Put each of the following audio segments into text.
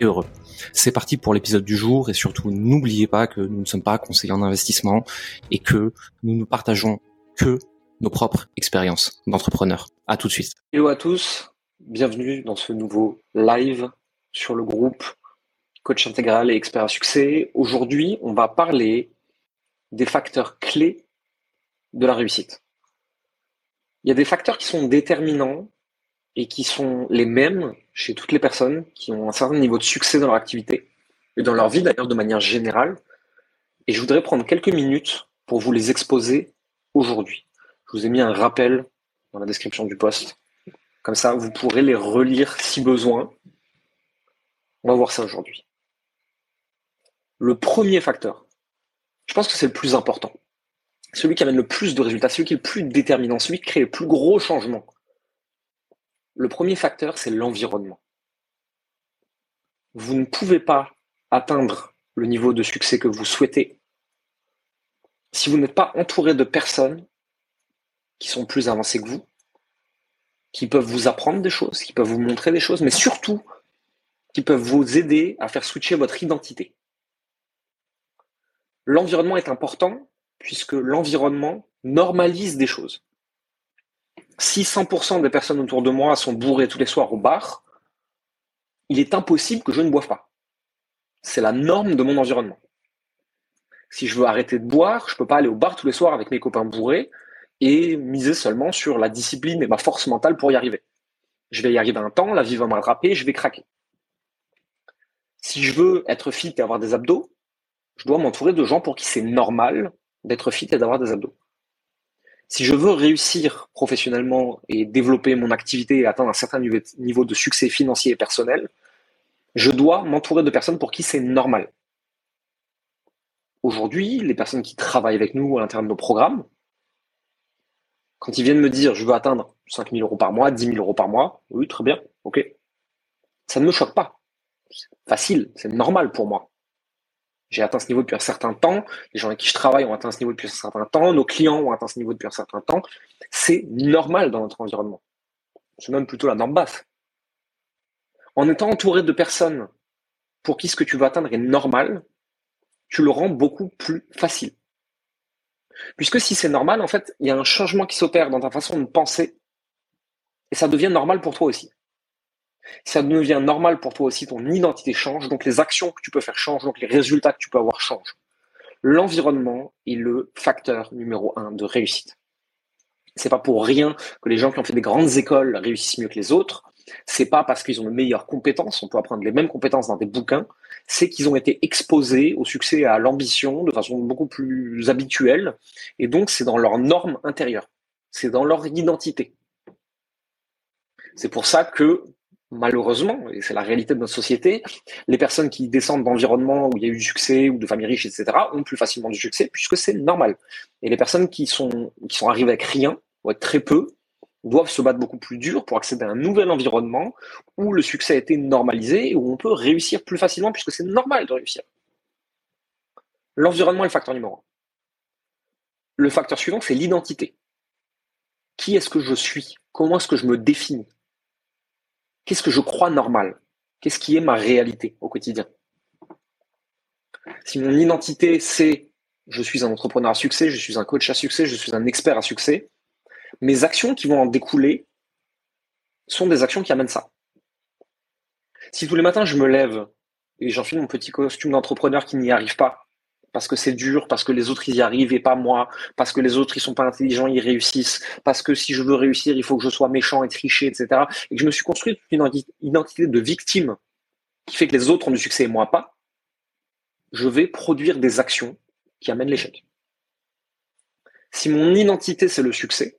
et heureux. C'est parti pour l'épisode du jour et surtout n'oubliez pas que nous ne sommes pas conseillers en investissement et que nous ne partageons que nos propres expériences d'entrepreneurs. À tout de suite. Hello à tous, bienvenue dans ce nouveau live sur le groupe Coach intégral et expert à succès. Aujourd'hui, on va parler des facteurs clés de la réussite. Il y a des facteurs qui sont déterminants et qui sont les mêmes chez toutes les personnes qui ont un certain niveau de succès dans leur activité et dans leur vie d'ailleurs de manière générale. Et je voudrais prendre quelques minutes pour vous les exposer aujourd'hui. Je vous ai mis un rappel dans la description du post. Comme ça, vous pourrez les relire si besoin. On va voir ça aujourd'hui. Le premier facteur, je pense que c'est le plus important. Celui qui amène le plus de résultats, celui qui est le plus déterminant, celui qui crée le plus gros changements le premier facteur, c'est l'environnement. Vous ne pouvez pas atteindre le niveau de succès que vous souhaitez si vous n'êtes pas entouré de personnes qui sont plus avancées que vous, qui peuvent vous apprendre des choses, qui peuvent vous montrer des choses, mais surtout qui peuvent vous aider à faire switcher votre identité. L'environnement est important puisque l'environnement normalise des choses si 100% des personnes autour de moi sont bourrées tous les soirs au bar, il est impossible que je ne boive pas. C'est la norme de mon environnement. Si je veux arrêter de boire, je ne peux pas aller au bar tous les soirs avec mes copains bourrés et miser seulement sur la discipline et ma force mentale pour y arriver. Je vais y arriver un temps, la vie va me je vais craquer. Si je veux être fit et avoir des abdos, je dois m'entourer de gens pour qui c'est normal d'être fit et d'avoir des abdos si je veux réussir professionnellement et développer mon activité et atteindre un certain niveau de succès financier et personnel, je dois m'entourer de personnes pour qui c'est normal. Aujourd'hui, les personnes qui travaillent avec nous à l'intérieur de nos programmes, quand ils viennent me dire je veux atteindre 5 000 euros par mois, 10 000 euros par mois, oui, très bien, ok. Ça ne me choque pas. C'est facile, c'est normal pour moi. J'ai atteint ce niveau depuis un certain temps, les gens avec qui je travaille ont atteint ce niveau depuis un certain temps, nos clients ont atteint ce niveau depuis un certain temps. C'est normal dans notre environnement. C'est même plutôt la norme basse. En étant entouré de personnes pour qui ce que tu veux atteindre est normal, tu le rends beaucoup plus facile. Puisque si c'est normal, en fait, il y a un changement qui s'opère dans ta façon de penser et ça devient normal pour toi aussi ça devient normal pour toi aussi, ton identité change, donc les actions que tu peux faire changent, donc les résultats que tu peux avoir changent. L'environnement est le facteur numéro un de réussite. C'est pas pour rien que les gens qui ont fait des grandes écoles réussissent mieux que les autres. C'est pas parce qu'ils ont de meilleures compétences, on peut apprendre les mêmes compétences dans des bouquins, c'est qu'ils ont été exposés au succès et à l'ambition de façon beaucoup plus habituelle, et donc c'est dans leur norme intérieure, c'est dans leur identité. C'est pour ça que malheureusement, et c'est la réalité de notre société, les personnes qui descendent d'environnements où il y a eu du succès ou de familles riches, etc., ont plus facilement du succès puisque c'est normal. Et les personnes qui sont, arrivées avec rien, ou avec très peu, doivent se battre beaucoup plus dur pour accéder à un nouvel environnement où le succès a été normalisé et où on peut réussir plus facilement puisque c'est normal de réussir. L'environnement est le facteur numéro un. Le facteur suivant, c'est l'identité. Qui est-ce que je suis? Comment est-ce que je me définis? Qu'est-ce que je crois normal? Qu'est-ce qui est ma réalité au quotidien? Si mon identité, c'est je suis un entrepreneur à succès, je suis un coach à succès, je suis un expert à succès, mes actions qui vont en découler sont des actions qui amènent ça. Si tous les matins je me lève et j'enfile mon petit costume d'entrepreneur qui n'y arrive pas, parce que c'est dur, parce que les autres ils y arrivent et pas moi, parce que les autres ils sont pas intelligents, ils réussissent, parce que si je veux réussir, il faut que je sois méchant et tricher, etc. Et que je me suis construit une identité de victime qui fait que les autres ont du succès et moi pas, je vais produire des actions qui amènent l'échec. Si mon identité c'est le succès,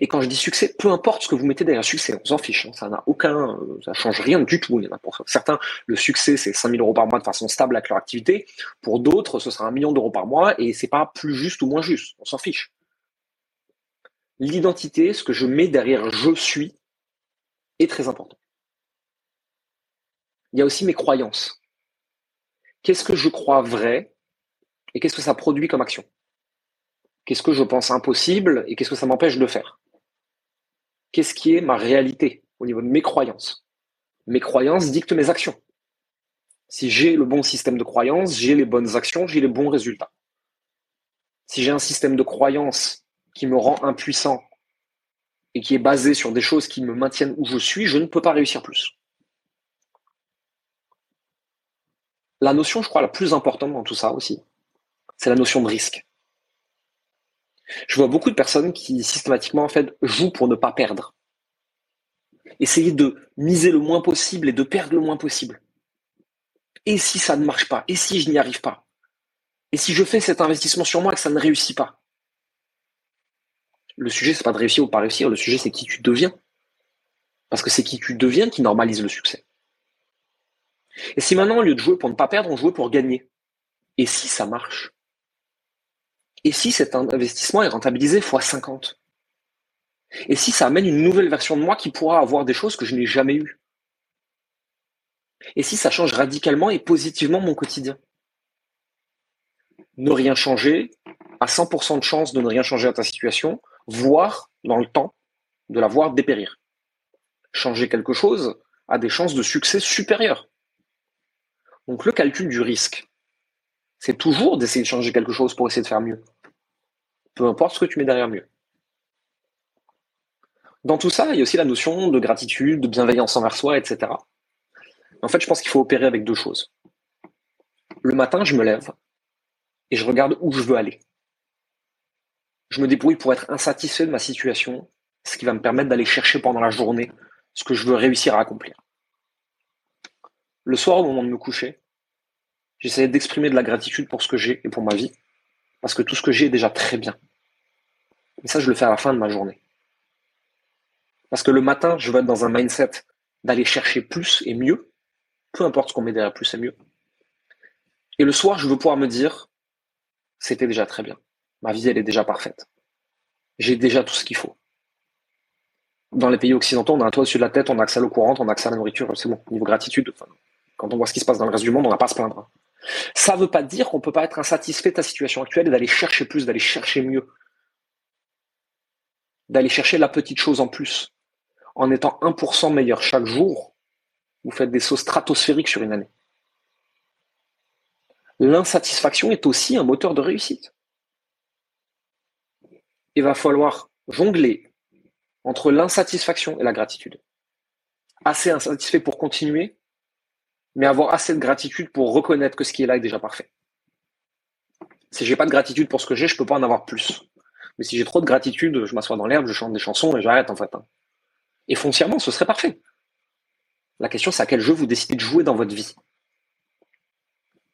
Et quand je dis succès, peu importe ce que vous mettez derrière succès, on s'en fiche. Hein. ça n'a aucun, ça change rien du tout. Il y en a pour certains, le succès, c'est 5000 euros par mois de façon stable avec leur activité. Pour d'autres, ce sera un million d'euros par mois et c'est pas plus juste ou moins juste. On s'en fiche. L'identité, ce que je mets derrière je suis, est très important. Il y a aussi mes croyances. Qu'est-ce que je crois vrai et qu'est-ce que ça produit comme action? Qu'est-ce que je pense impossible et qu'est-ce que ça m'empêche de faire? Qu'est-ce qui est ma réalité au niveau de mes croyances? Mes croyances dictent mes actions. Si j'ai le bon système de croyances, j'ai les bonnes actions, j'ai les bons résultats. Si j'ai un système de croyances qui me rend impuissant et qui est basé sur des choses qui me maintiennent où je suis, je ne peux pas réussir plus. La notion, je crois, la plus importante dans tout ça aussi, c'est la notion de risque. Je vois beaucoup de personnes qui systématiquement en fait jouent pour ne pas perdre. Essayer de miser le moins possible et de perdre le moins possible. Et si ça ne marche pas? Et si je n'y arrive pas? Et si je fais cet investissement sur moi et que ça ne réussit pas? Le sujet, c'est pas de réussir ou pas réussir, le sujet, c'est qui tu deviens. Parce que c'est qui tu deviens qui normalise le succès. Et si maintenant, au lieu de jouer pour ne pas perdre, on jouait pour gagner Et si ça marche? Et si cet investissement est rentabilisé x 50 Et si ça amène une nouvelle version de moi qui pourra avoir des choses que je n'ai jamais eues? Et si ça change radicalement et positivement mon quotidien? Ne rien changer, à 100% de chance de ne rien changer à ta situation, voire dans le temps de la voir dépérir. Changer quelque chose a des chances de succès supérieures. Donc le calcul du risque, c'est toujours d'essayer de changer quelque chose pour essayer de faire mieux peu importe ce que tu mets derrière mieux. Dans tout ça, il y a aussi la notion de gratitude, de bienveillance envers soi, etc. En fait, je pense qu'il faut opérer avec deux choses. Le matin, je me lève et je regarde où je veux aller. Je me débrouille pour être insatisfait de ma situation, ce qui va me permettre d'aller chercher pendant la journée ce que je veux réussir à accomplir. Le soir, au moment de me coucher, j'essaie d'exprimer de la gratitude pour ce que j'ai et pour ma vie parce que tout ce que j'ai est déjà très bien. Et ça, je le fais à la fin de ma journée. Parce que le matin, je veux être dans un mindset d'aller chercher plus et mieux, peu importe ce qu'on met derrière plus et mieux. Et le soir, je veux pouvoir me dire, c'était déjà très bien. Ma vie, elle est déjà parfaite. J'ai déjà tout ce qu'il faut. Dans les pays occidentaux, on a un toit au-dessus de la tête, on a accès à l'eau courante, on a accès à la nourriture, c'est bon. Niveau gratitude, quand on voit ce qui se passe dans le reste du monde, on n'a pas à se plaindre. Ça ne veut pas dire qu'on ne peut pas être insatisfait de ta situation actuelle et d'aller chercher plus, d'aller chercher mieux. D'aller chercher la petite chose en plus. En étant 1% meilleur chaque jour, vous faites des sauts stratosphériques sur une année. L'insatisfaction est aussi un moteur de réussite. Il va falloir jongler entre l'insatisfaction et la gratitude. Assez insatisfait pour continuer, mais avoir assez de gratitude pour reconnaître que ce qui est là est déjà parfait. Si j'ai pas de gratitude pour ce que j'ai, je peux pas en avoir plus. Mais si j'ai trop de gratitude, je m'assois dans l'herbe, je chante des chansons et j'arrête en fait. Hein. Et foncièrement, ce serait parfait. La question, c'est à quel jeu vous décidez de jouer dans votre vie?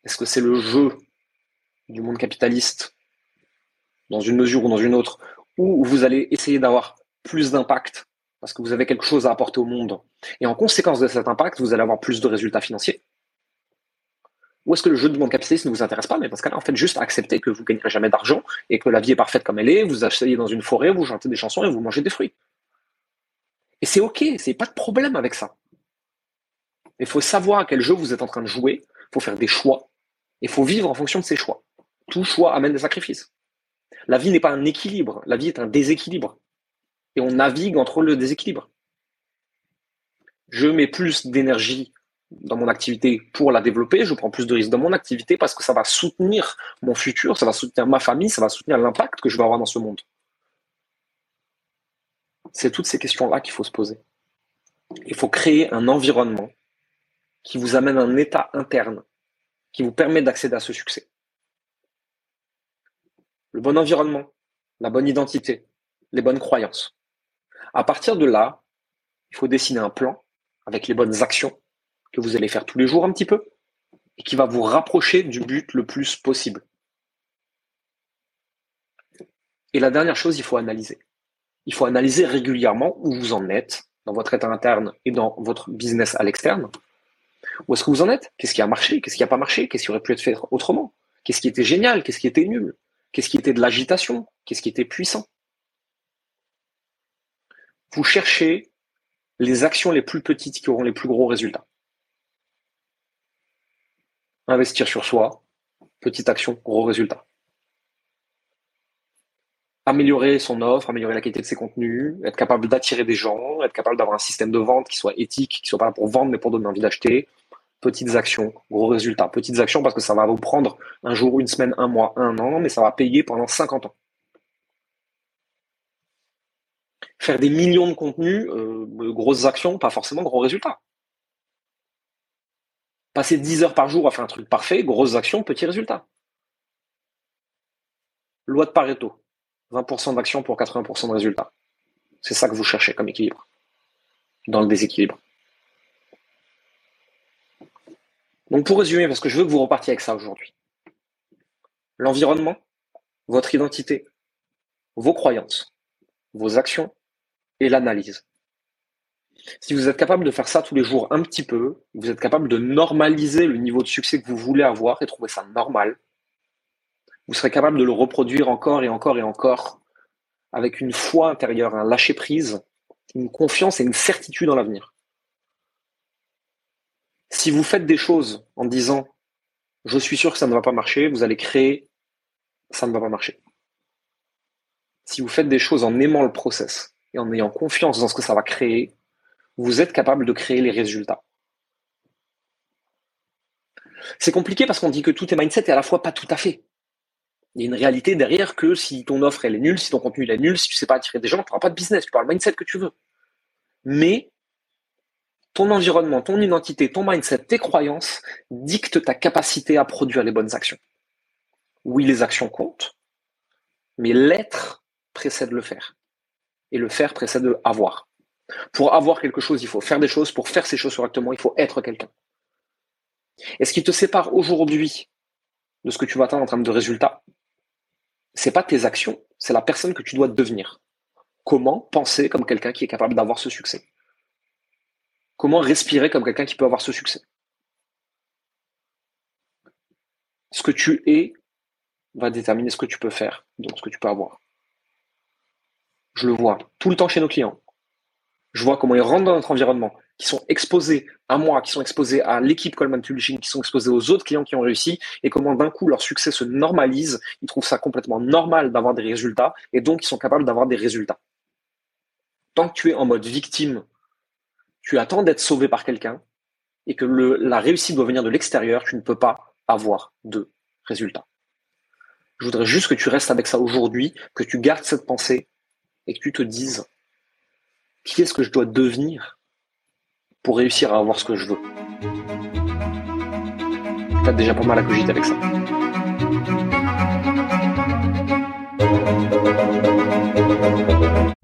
Est-ce que c'est le jeu du monde capitaliste, dans une mesure ou dans une autre, où vous allez essayer d'avoir plus d'impact parce que vous avez quelque chose à apporter au monde. Et en conséquence de cet impact, vous allez avoir plus de résultats financiers. Ou est-ce que le jeu de monde capitaliste ne vous intéresse pas? Mais parce qu'en fait, juste accepter que vous ne gagnerez jamais d'argent et que la vie est parfaite comme elle est, vous asseyez dans une forêt, vous chantez des chansons et vous mangez des fruits. Et c'est ok, c'est pas de problème avec ça. Il faut savoir à quel jeu vous êtes en train de jouer, il faut faire des choix, et il faut vivre en fonction de ces choix. Tout choix amène des sacrifices. La vie n'est pas un équilibre, la vie est un déséquilibre et on navigue entre le déséquilibre. Je mets plus d'énergie dans mon activité pour la développer, je prends plus de risques dans mon activité parce que ça va soutenir mon futur, ça va soutenir ma famille, ça va soutenir l'impact que je vais avoir dans ce monde. C'est toutes ces questions-là qu'il faut se poser. Il faut créer un environnement qui vous amène un état interne qui vous permet d'accéder à ce succès. Le bon environnement, la bonne identité, les bonnes croyances. À partir de là, il faut dessiner un plan avec les bonnes actions que vous allez faire tous les jours un petit peu et qui va vous rapprocher du but le plus possible. Et la dernière chose, il faut analyser. il faut analyser régulièrement où vous en êtes dans votre état interne et dans votre business à l'externe. Où est-ce que vous en êtes? Qu'est-ce qui a marché? Qu'est-ce qui n'a pas marché? Qu'est-ce qui aurait pu être fait autrement? Qu'est-ce qui était génial? Qu'est-ce qui était nul? Qu'est-ce qui était de l'agitation? Qu'est-ce qui était puissant? Vous cherchez les actions les plus petites qui auront les plus gros résultats. Investir sur soi, petite action, gros résultat. Améliorer son offre, améliorer la qualité de ses contenus, être capable d'attirer des gens, être capable d'avoir un système de vente qui soit éthique, qui soit pas là pour vendre mais pour donner envie d'acheter. Petites actions, gros résultats. Petites actions parce que ça va vous prendre un jour, une semaine, un mois, un an, mais ça va payer pendant 50 ans. Faire des millions de contenus, euh, grosses actions, pas forcément gros résultats. Passer 10 heures par jour à faire un truc parfait, grosses actions, petits résultats. Loi de Pareto. 20% d'actions pour 80% de résultats. C'est ça que vous cherchez comme équilibre. Dans le déséquilibre. Donc pour résumer, parce que je veux que vous repartiez avec ça aujourd'hui. L'environnement, votre identité, vos croyances, vos actions et l'analyse. Si vous êtes capable de faire ça tous les jours un petit peu, vous êtes capable de normaliser le niveau de succès que vous voulez avoir et trouver ça normal, vous serez capable de le reproduire encore et encore et encore avec une foi intérieure, un lâcher prise, une confiance et une certitude dans l'avenir. Si vous faites des choses en disant je suis sûr que ça ne va pas marcher, vous allez créer ça ne va pas marcher. Si vous faites des choses en aimant le process et en ayant confiance dans ce que ça va créer, vous êtes capable de créer les résultats. C'est compliqué parce qu'on dit que tout est mindset et à la fois pas tout à fait. Il y a une réalité derrière que si ton offre elle est nulle, si ton contenu est nul, si tu sais pas attirer des gens, tu n'auras pas de business, tu parles mindset que tu veux. Mais ton environnement, ton identité, ton mindset, tes croyances dictent ta capacité à produire les bonnes actions. Oui, les actions comptent, mais l'être précède le faire. Et le faire précède avoir. Pour avoir quelque chose, il faut faire des choses. Pour faire ces choses correctement, il faut être quelqu'un. Et ce qui te sépare aujourd'hui de ce que tu vas atteindre en termes de résultats, c'est pas tes actions, c'est la personne que tu dois devenir. Comment penser comme quelqu'un qui est capable d'avoir ce succès? Comment respirer comme quelqu'un qui peut avoir ce succès? Ce que tu es va déterminer ce que tu peux faire, donc ce que tu peux avoir. Je le vois tout le temps chez nos clients je vois comment ils rentrent dans notre environnement, qui sont exposés à moi, qui sont exposés à l'équipe Coleman Publishing, qui sont exposés aux autres clients qui ont réussi, et comment d'un coup leur succès se normalise, ils trouvent ça complètement normal d'avoir des résultats, et donc ils sont capables d'avoir des résultats. Tant que tu es en mode victime, tu attends d'être sauvé par quelqu'un, et que la réussite doit venir de l'extérieur, tu ne peux pas avoir de résultats. Je voudrais juste que tu restes avec ça aujourd'hui, que tu gardes cette pensée, et que tu te dises, qui est-ce que je dois devenir pour réussir à avoir ce que je veux? T'as déjà pas mal à cogiter avec ça.